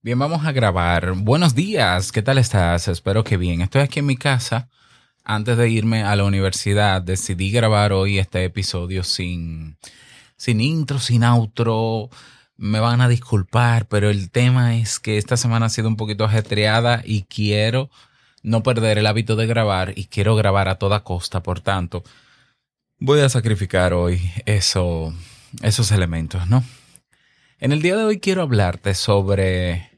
Bien, vamos a grabar. Buenos días, ¿qué tal estás? Espero que bien. Estoy aquí en mi casa. Antes de irme a la universidad, decidí grabar hoy este episodio sin, sin intro, sin outro. Me van a disculpar, pero el tema es que esta semana ha sido un poquito ajetreada y quiero no perder el hábito de grabar y quiero grabar a toda costa. Por tanto, voy a sacrificar hoy eso, esos elementos, ¿no? En el día de hoy quiero hablarte sobre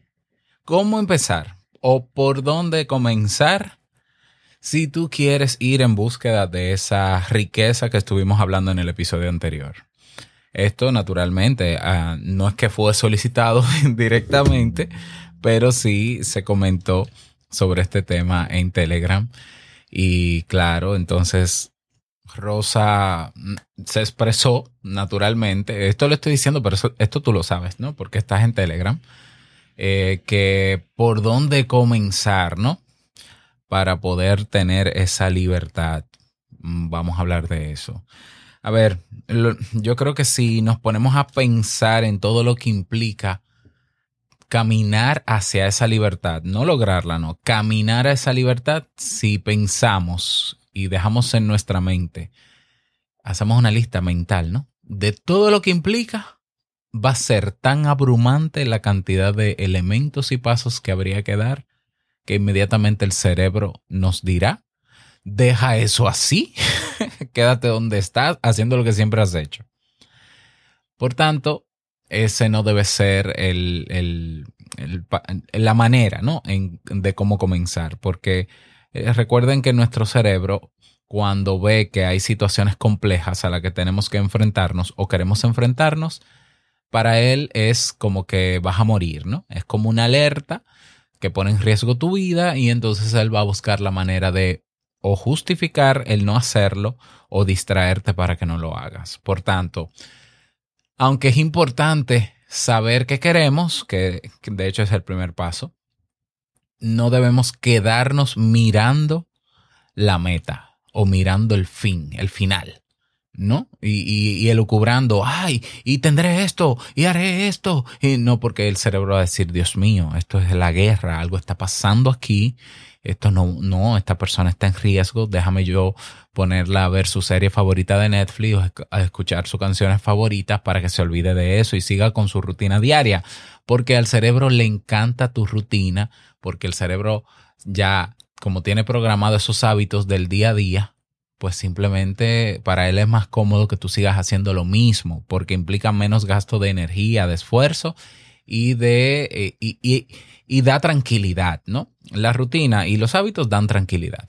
cómo empezar o por dónde comenzar si tú quieres ir en búsqueda de esa riqueza que estuvimos hablando en el episodio anterior. Esto naturalmente ah, no es que fue solicitado directamente, pero sí se comentó sobre este tema en Telegram. Y claro, entonces Rosa mm, se expresó naturalmente, esto lo estoy diciendo, pero esto tú lo sabes, ¿no? Porque estás en Telegram, eh, que por dónde comenzar, ¿no? Para poder tener esa libertad. Mm, vamos a hablar de eso. A ver, yo creo que si nos ponemos a pensar en todo lo que implica caminar hacia esa libertad, no lograrla, no, caminar a esa libertad, si pensamos y dejamos en nuestra mente, hacemos una lista mental, ¿no? De todo lo que implica, va a ser tan abrumante la cantidad de elementos y pasos que habría que dar que inmediatamente el cerebro nos dirá, deja eso así, quédate donde estás haciendo lo que siempre has hecho. Por tanto, ese no debe ser el, la manera ¿no? de cómo comenzar, porque eh, recuerden que nuestro cerebro, cuando ve que hay situaciones complejas a las que tenemos que enfrentarnos o queremos enfrentarnos, para él es como que vas a morir, ¿no? Es como una alerta que pone en riesgo tu vida y entonces él va a buscar la manera de o justificar el no hacerlo o distraerte para que no lo hagas. Por tanto, aunque es importante saber qué queremos, que de hecho es el primer paso, no debemos quedarnos mirando la meta o mirando el fin, el final, ¿no? Y, y, elucubrando, ay, y tendré esto, y haré esto. Y no porque el cerebro va a decir, Dios mío, esto es la guerra, algo está pasando aquí esto no, no, esta persona está en riesgo, déjame yo ponerla a ver su serie favorita de Netflix o a escuchar sus canciones favoritas para que se olvide de eso y siga con su rutina diaria, porque al cerebro le encanta tu rutina, porque el cerebro ya, como tiene programado esos hábitos del día a día, pues simplemente para él es más cómodo que tú sigas haciendo lo mismo, porque implica menos gasto de energía, de esfuerzo y de eh, y da tranquilidad, ¿no? La rutina y los hábitos dan tranquilidad.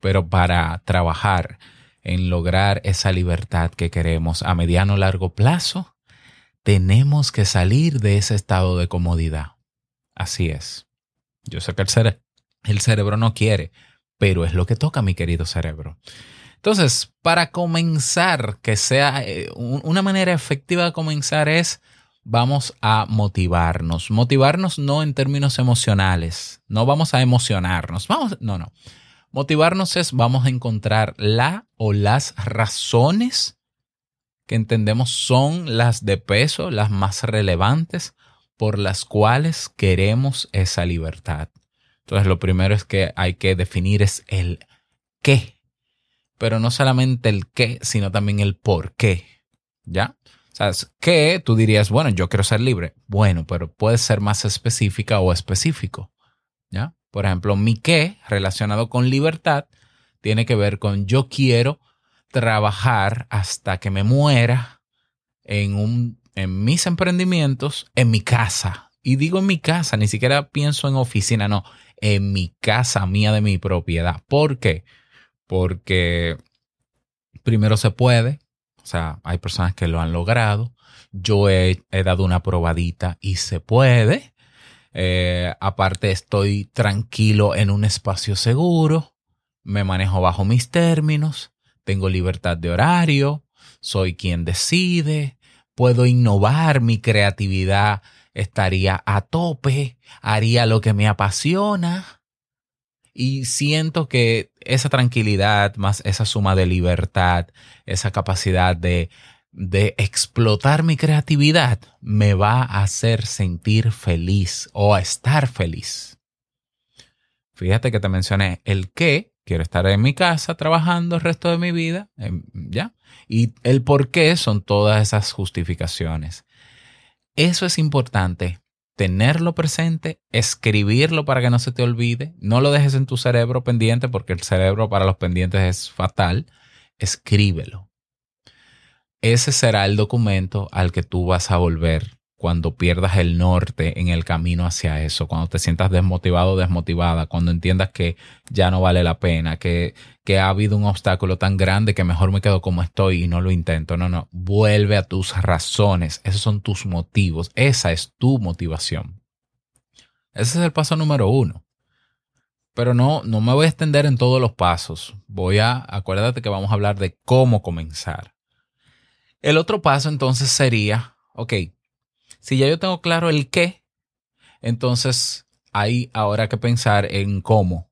Pero para trabajar en lograr esa libertad que queremos a mediano o largo plazo, tenemos que salir de ese estado de comodidad. Así es. Yo sé que el, el cerebro no quiere, pero es lo que toca, mi querido cerebro. Entonces, para comenzar, que sea eh, una manera efectiva de comenzar es vamos a motivarnos. Motivarnos no en términos emocionales, no vamos a emocionarnos, vamos, no, no. Motivarnos es vamos a encontrar la o las razones que entendemos son las de peso, las más relevantes por las cuales queremos esa libertad. Entonces lo primero es que hay que definir es el qué, pero no solamente el qué, sino también el por qué. ¿Ya? ¿Sabes? Que tú dirías, bueno, yo quiero ser libre. Bueno, pero puede ser más específica o específico. ¿Ya? Por ejemplo, mi qué relacionado con libertad tiene que ver con yo quiero trabajar hasta que me muera en, un, en mis emprendimientos, en mi casa. Y digo en mi casa, ni siquiera pienso en oficina, no, en mi casa mía de mi propiedad. ¿Por qué? Porque primero se puede, o sea, hay personas que lo han logrado. Yo he, dado una probadita y se puede. Eh, aparte, estoy tranquilo en un espacio seguro. Me manejo bajo mis términos. Tengo libertad de horario. Soy quien decide. Puedo innovar. Mi creatividad estaría a tope. Haría lo que me apasiona y siento que esa tranquilidad, más esa suma de libertad, esa capacidad de de explotar mi creatividad me va a hacer sentir feliz o a estar feliz. Fíjate que te mencioné el qué, quiero estar en mi casa trabajando el resto de mi vida, em, ¿ya? Y el por qué son todas esas justificaciones. Eso es importante, tenerlo presente, escribirlo para que no se te olvide, no lo dejes en tu cerebro pendiente porque el cerebro para los pendientes es fatal, escríbelo. Ese será el documento al que tú vas a volver cuando pierdas el norte en el camino hacia eso, cuando te sientas desmotivado o desmotivada, cuando entiendas que ya no vale la pena, que, que ha habido un obstáculo tan grande que mejor me quedo como estoy y no lo intento. No, no, vuelve a tus razones, esos son tus motivos, esa es tu motivación. Ese es el paso número uno. Pero no, no me voy a extender en todos los pasos. Voy a, acuérdate que vamos a hablar de cómo comenzar. El otro paso entonces sería, ok, si ya yo tengo claro el qué, entonces hay ahora que pensar en cómo.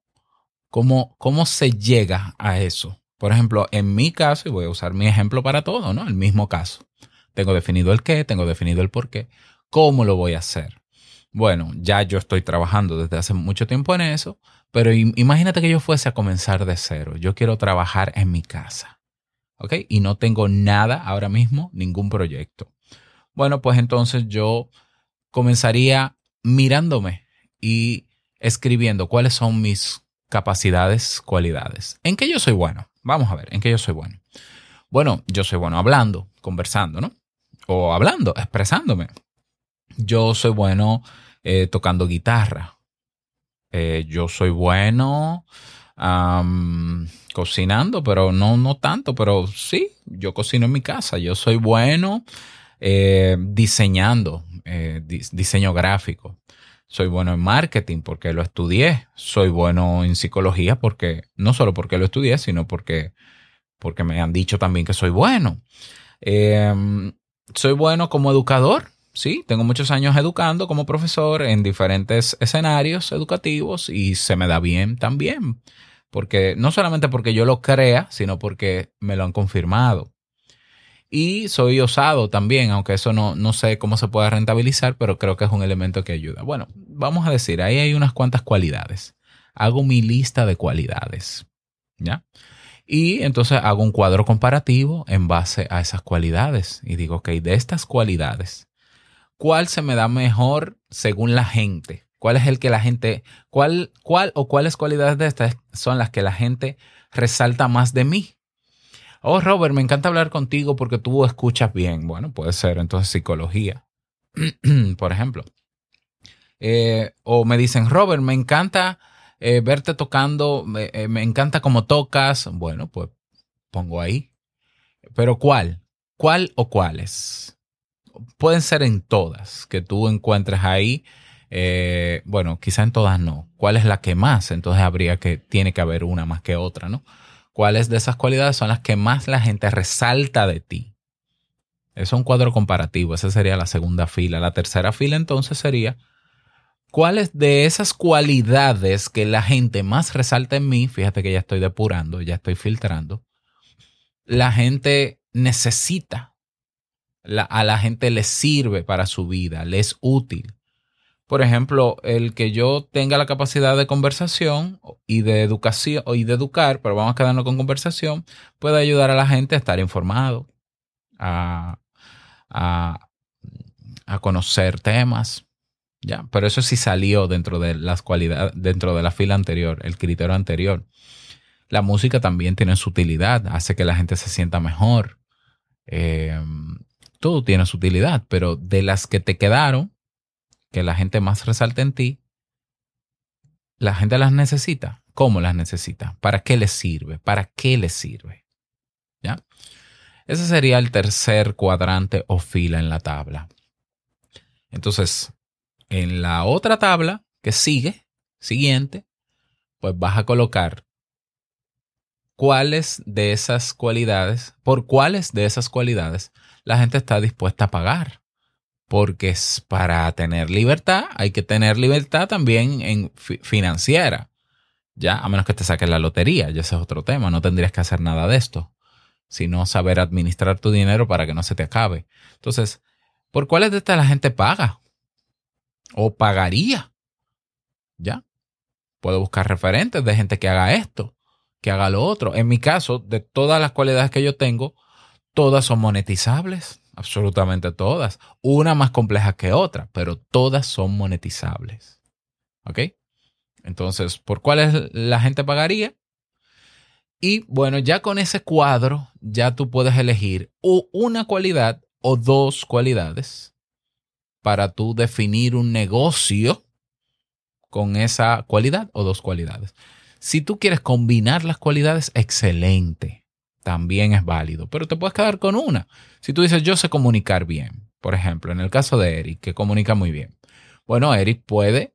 Cómo, cómo se llega a eso. Por ejemplo, en mi caso, y voy a usar mi ejemplo para todo, ¿no? El mismo caso. Tengo definido el qué, tengo definido el por qué. ¿Cómo lo voy a hacer? Bueno, ya yo estoy trabajando desde hace mucho tiempo en eso, pero imagínate que yo fuese a comenzar de cero. Yo quiero trabajar en mi casa. ¿Ok? Y no tengo nada ahora mismo, ningún proyecto. Bueno, pues entonces yo comenzaría mirándome y escribiendo cuáles son mis capacidades, cualidades. ¿En qué yo soy bueno? Vamos a ver, ¿en qué yo soy bueno? Bueno, yo soy bueno hablando, conversando, ¿no? O hablando, expresándome. Yo soy bueno eh, tocando guitarra. Eh, yo soy bueno cocinando, pero no, no tanto, pero sí, yo cocino en mi casa. Yo soy bueno eh, diseñando, eh, diseño gráfico. Soy bueno en marketing porque lo estudié. Soy bueno en psicología porque, no solo porque lo estudié, sino porque, porque me han dicho también que soy bueno. Em, soy bueno como educador. Sí, tengo muchos años educando como profesor en diferentes escenarios educativos y se me da bien también. Porque no solamente porque yo lo crea, sino porque me lo han confirmado. Y soy osado también, aunque eso no, no sé cómo se puede rentabilizar, pero creo que es un elemento que ayuda. Bueno, vamos a decir, ahí hay unas cuantas cualidades. Hago mi lista de cualidades. ¿Ya? Y entonces hago un cuadro comparativo en base a esas cualidades. Y digo, ok, de estas cualidades, ¿cuál se me da mejor según la gente? ¿Cuál es el que la gente, cuál, cuál o cuáles cualidades de estas son las que la gente resalta más de mí? Oh, Robert, me encanta hablar contigo porque tú escuchas bien. Bueno, puede ser entonces psicología, por ejemplo. Eh, o me dicen, Robert, me encanta eh, verte tocando, eh, me, encanta cómo tocas. Bueno, pues pongo ahí. Pero ¿cuál? ¿Cuál o cuáles? Pueden ser en todas que tú encuentres ahí. bueno, quizá en todas no. ¿Cuál es la que más? Entonces habría que, tiene que haber una más que otra, ¿no? Cuáles de esas cualidades son las que más la gente resalta de ti. Es un cuadro comparativo, esa sería la segunda fila. La tercera fila entonces sería cuáles de esas cualidades que la gente más resalta en mí, fíjate que ya estoy depurando, ya estoy filtrando, la gente necesita, a la gente le sirve para su vida, le es útil por ejemplo, el que yo tenga la capacidad de conversación y de educación y de educar, pero vamos a quedarnos con conversación, puede ayudar a la gente a estar informado, a, conocer temas. Ya, pero eso sí salió dentro de las cualidades, dentro de la fila anterior, el criterio anterior. La música también tiene su utilidad, hace que la gente se sienta mejor. Eh, todo tiene su utilidad, pero de las que te quedaron, que la gente más resalte en ti, la gente las necesita. ¿Cómo las necesita? ¿Para qué les sirve? ¿Para qué les sirve? ¿Ya? Ese sería el tercer cuadrante o fila en la tabla. Entonces, en la otra tabla que sigue, siguiente, pues vas a colocar cuáles de esas cualidades, por cuáles de esas cualidades la gente está dispuesta a pagar porque para tener libertad hay que tener libertad también en financiera. Ya, a menos que te saques la lotería, ya ese es otro tema, no tendrías que hacer nada de esto. sino saber administrar tu dinero para que no se te acabe. Entonces, ¿por cuáles de estas la gente paga? ¿O pagaría? ¿Ya? Puedo buscar referentes de gente que haga esto, que haga lo otro. En mi caso, de todas las cualidades que yo tengo, todas son monetizables, absolutamente todas. Una más compleja que otra, pero todas son monetizables. ¿Ok? Entonces, ¿por cuáles la gente pagaría? Y bueno, ya con ese cuadro, ya tú puedes elegir una cualidad o dos cualidades para tú definir un negocio con esa cualidad o dos cualidades. Si tú quieres combinar las cualidades, excelente. También es válido, pero te puedes quedar con una. Si tú dices, yo sé comunicar bien, por ejemplo, en el caso de Eric, que comunica muy bien. Bueno, Eric puede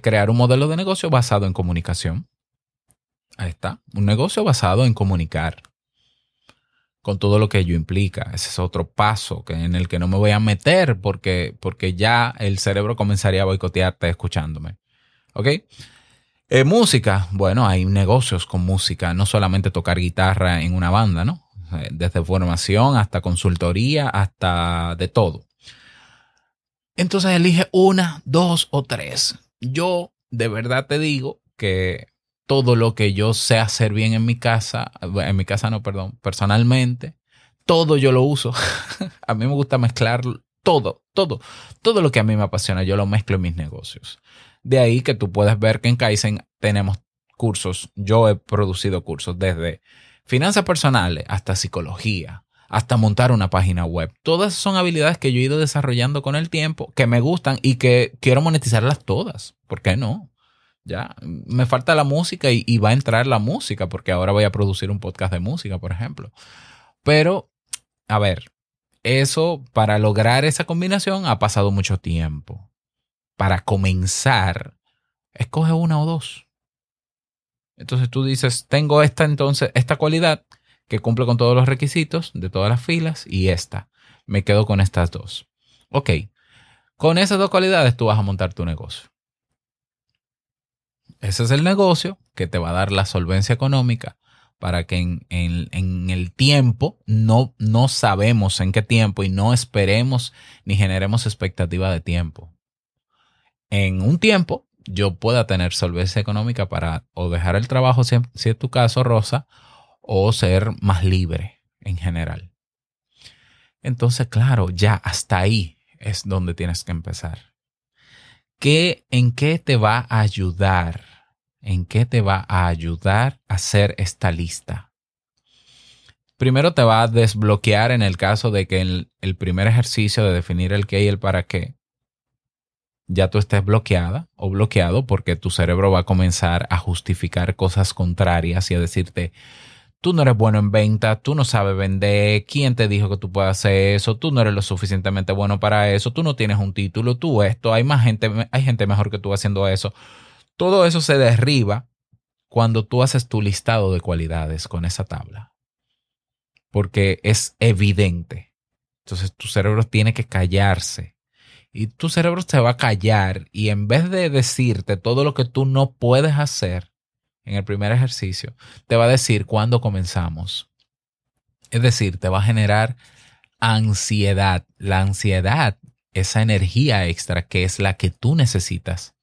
crear un modelo de negocio basado en comunicación. Ahí está, un negocio basado en comunicar con todo lo que ello implica. Ese es otro paso que, en el que no me voy a meter porque, porque ya el cerebro comenzaría a boicotearte escuchándome. ¿Ok? Eh, música, bueno, hay negocios con música, no solamente tocar guitarra en una banda, ¿no? Eh, desde formación hasta consultoría, hasta de todo. Entonces elige una, dos o tres. Yo de verdad te digo que todo lo que yo sé hacer bien en mi casa, en mi casa no, perdón, personalmente, todo yo lo uso. a mí me gusta mezclar todo, todo, todo lo que a mí me apasiona, yo lo mezclo en mis negocios. De ahí que tú puedes ver que en Kaizen tenemos cursos, yo he producido cursos desde finanzas personales hasta psicología, hasta montar una página web. Todas son habilidades que yo he ido desarrollando con el tiempo, que me gustan y que quiero monetizarlas todas. ¿Por qué no? Ya, me falta la música y, y, va a entrar la música, porque ahora voy a producir un podcast de música, por ejemplo. Pero, a ver, eso, para lograr esa combinación, ha pasado mucho tiempo. Para comenzar, escoge una o dos. Entonces tú dices, tengo esta entonces, esta cualidad que cumple con todos los requisitos de todas las filas y esta. Me quedo con estas dos. Ok, con esas dos cualidades tú vas a montar tu negocio. Ese es el negocio que te va a dar la solvencia económica para que en, el tiempo, no, no sabemos en qué tiempo y no esperemos ni generemos expectativa de tiempo. En un tiempo yo pueda tener solvencia económica para o dejar el trabajo, si, es tu caso, Rosa, o ser más libre en general. Entonces, claro, ya hasta ahí es donde tienes que empezar. ¿Qué, ¿En qué te va a ayudar en qué te va a ayudar a hacer esta lista. Primero te va a desbloquear en el caso de que el primer ejercicio de definir el qué y el para qué ya tú estés bloqueada o bloqueado porque tu cerebro va a comenzar a justificar cosas contrarias y a decirte, tú no eres bueno en venta, tú no sabes vender, ¿quién te dijo que tú puedes hacer eso? Tú no eres lo suficientemente bueno para eso, tú no tienes un título, tú esto, hay más gente, hay gente mejor que tú haciendo eso. Todo eso se derriba cuando tú haces tu listado de cualidades con esa tabla. Porque es evidente. Entonces tu cerebro tiene que callarse. Y tu cerebro se va a callar y en vez de decirte todo lo que tú no puedes hacer en el primer ejercicio, te va a decir cuándo comenzamos. Es decir, te va a generar ansiedad. La ansiedad, esa energía extra que es la que tú necesitas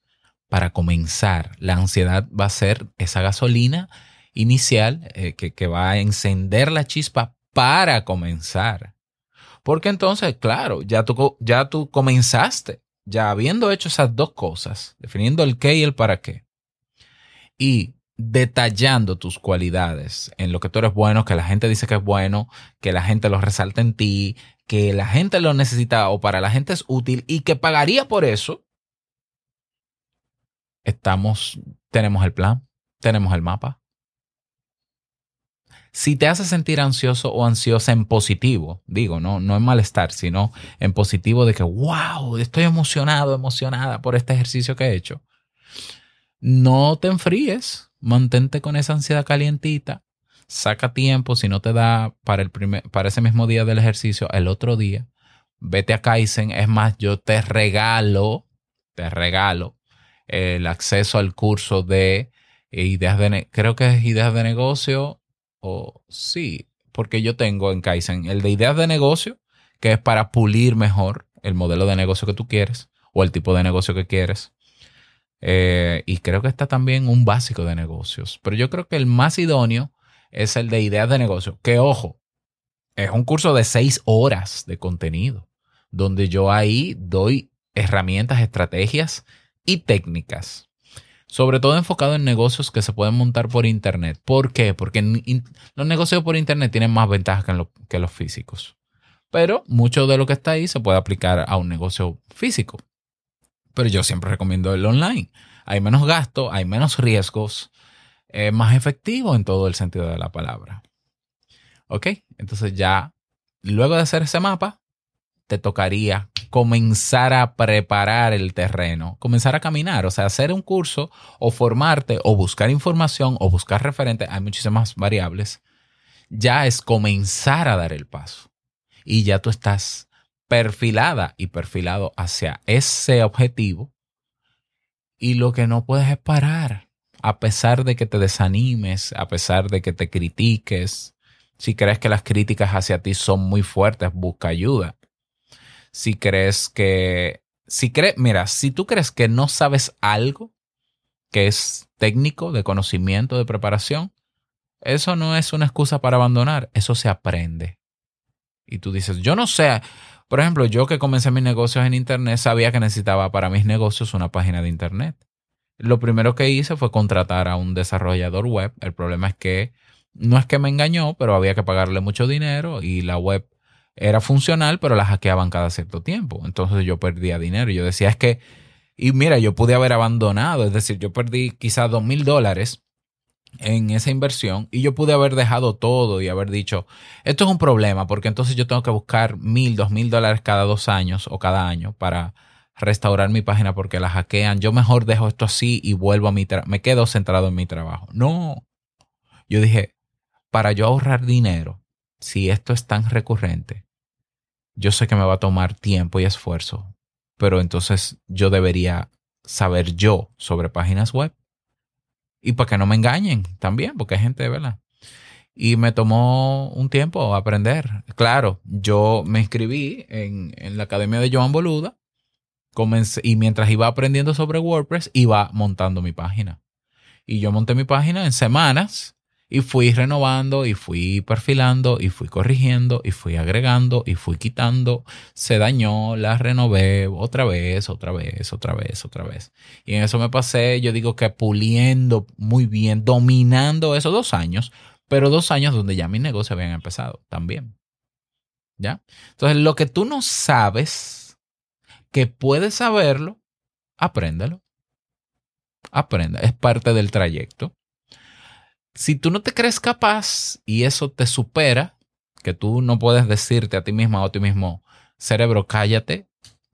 para comenzar. La ansiedad va a ser esa gasolina inicial eh, que, va a encender la chispa para comenzar. Porque entonces, claro, ya tú, ya tú comenzaste, ya habiendo hecho esas dos cosas, definiendo el qué y el para qué, y detallando tus cualidades en lo que tú eres bueno, que la gente dice que es bueno, que la gente lo resalta en ti, que la gente lo necesita o para la gente es útil y que pagaría por eso, estamos, tenemos el plan, tenemos el mapa. Si te hace sentir ansioso o ansiosa en positivo, digo, no, no en malestar, sino en positivo de que, wow, estoy emocionado, emocionada por este ejercicio que he hecho. No te enfríes, mantente con esa ansiedad calientita, saca tiempo, si no te da para, el primer, para ese mismo día del ejercicio, el otro día, vete a Kaizen, es más, yo te regalo, te regalo el acceso al curso de ideas de, creo que es ideas de negocio, o sí, porque yo tengo en Kaizen el de ideas de negocio, que es para pulir mejor el modelo de negocio que tú quieres o el tipo de negocio que quieres. Eh, y creo que está también un básico de negocios. Pero yo creo que el más idóneo es el de ideas de negocio. Que ojo, es un curso de seis horas de contenido, donde yo ahí doy herramientas, estrategias y técnicas. Sobre todo enfocado en negocios que se pueden montar por Internet. ¿Por qué? Porque los negocios por Internet tienen más ventajas que, los físicos. Pero mucho de lo que está ahí se puede aplicar a un negocio físico. Pero yo siempre recomiendo el online. Hay menos gasto, hay menos riesgos, es más efectivo en todo el sentido de la palabra. ¿Ok? Entonces ya, luego de hacer ese mapa, te tocaría comenzar a preparar el terreno, comenzar a caminar, o sea, hacer un curso o formarte o buscar información o buscar referentes, hay muchísimas variables, ya es comenzar a dar el paso. Y ya tú estás perfilada y perfilado hacia ese objetivo. Y lo que no puedes es parar, a pesar de que te desanimes, a pesar de que te critiques. Si crees que las críticas hacia ti son muy fuertes, busca ayuda. Si crees que, si crees, mira, si tú crees que no sabes algo que es técnico, de conocimiento, de preparación, eso no es una excusa para abandonar, eso se aprende. Y tú dices, yo no sé, por ejemplo, yo que comencé mis negocios en Internet sabía que necesitaba para mis negocios una página de Internet. Lo primero que hice fue contratar a un desarrollador web. El problema es que no es que me engañó, pero había que pagarle mucho dinero y la web era funcional, pero la hackeaban cada cierto tiempo. Entonces yo perdía dinero. Yo decía, es que, y mira, yo pude haber abandonado, es decir, yo perdí quizás dos mil dólares en esa inversión y yo pude haber dejado todo y haber dicho, esto es un problema porque entonces yo tengo que buscar mil, dos mil dólares cada dos años o cada año para restaurar mi página porque la hackean. Yo mejor dejo esto así y vuelvo a mi trabajo, me quedo centrado en mi trabajo. No, yo dije, para yo ahorrar dinero, si esto es tan recurrente, yo sé que me va a tomar tiempo y esfuerzo, pero entonces yo debería saber yo sobre páginas web y para que no me engañen también, porque hay gente, ¿verdad? Y me tomó un tiempo aprender. Claro, yo me inscribí en, en la academia de Joan Boluda comencé, y mientras iba aprendiendo sobre WordPress, iba montando mi página. Y yo monté mi página en semanas y fui renovando y fui perfilando y fui corrigiendo y fui agregando y fui quitando. Se dañó, la renové otra vez, otra vez, otra vez, otra vez. Y en eso me pasé, yo digo que puliendo muy bien, dominando esos dos años, pero dos años donde ya mis negocios habían empezado también. ¿Ya? Entonces, lo que tú no sabes, que puedes saberlo, apréndelo. Aprenda, es parte del trayecto si tú no te crees capaz y eso te supera, que tú no puedes decirte a ti misma o a ti mismo, cerebro, cállate,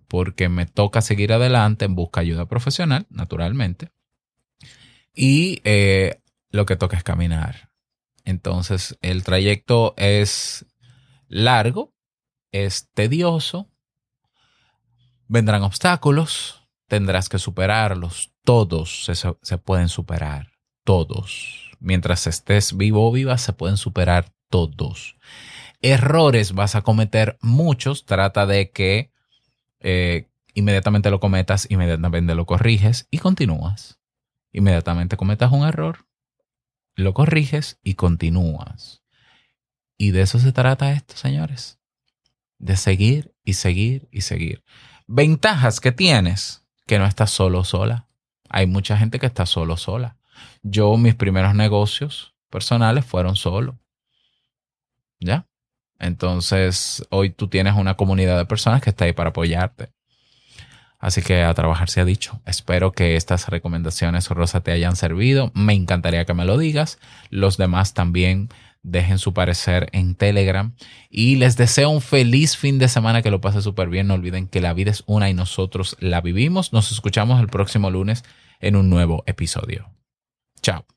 porque me toca seguir adelante en busca de ayuda profesional, naturalmente. Y eh, lo que toca es caminar. Entonces, el trayecto es largo, es tedioso, vendrán obstáculos, tendrás que superarlos. Todos se, se pueden superar, todos mientras estés vivo o viva, se pueden superar todos. Errores vas a cometer muchos, trata de que eh, inmediatamente lo cometas, inmediatamente lo corriges y continúas. Inmediatamente cometas un error, lo corriges y continúas. Y de eso se trata esto, señores. De seguir y seguir y seguir. Ventajas que tienes, que no estás solo sola. Hay mucha gente que está solo sola. Yo, mis primeros negocios personales fueron solo. ¿Ya? Entonces, hoy tú tienes una comunidad de personas que está ahí para apoyarte. Así que a trabajar se ha dicho. Espero que estas recomendaciones, Rosa, te hayan servido. Me encantaría que me lo digas. Los demás también dejen su parecer en Telegram. Y les deseo un feliz fin de semana, que lo pase súper bien. No olviden que la vida es una y nosotros la vivimos. Nos escuchamos el próximo lunes en un nuevo episodio. Ciao.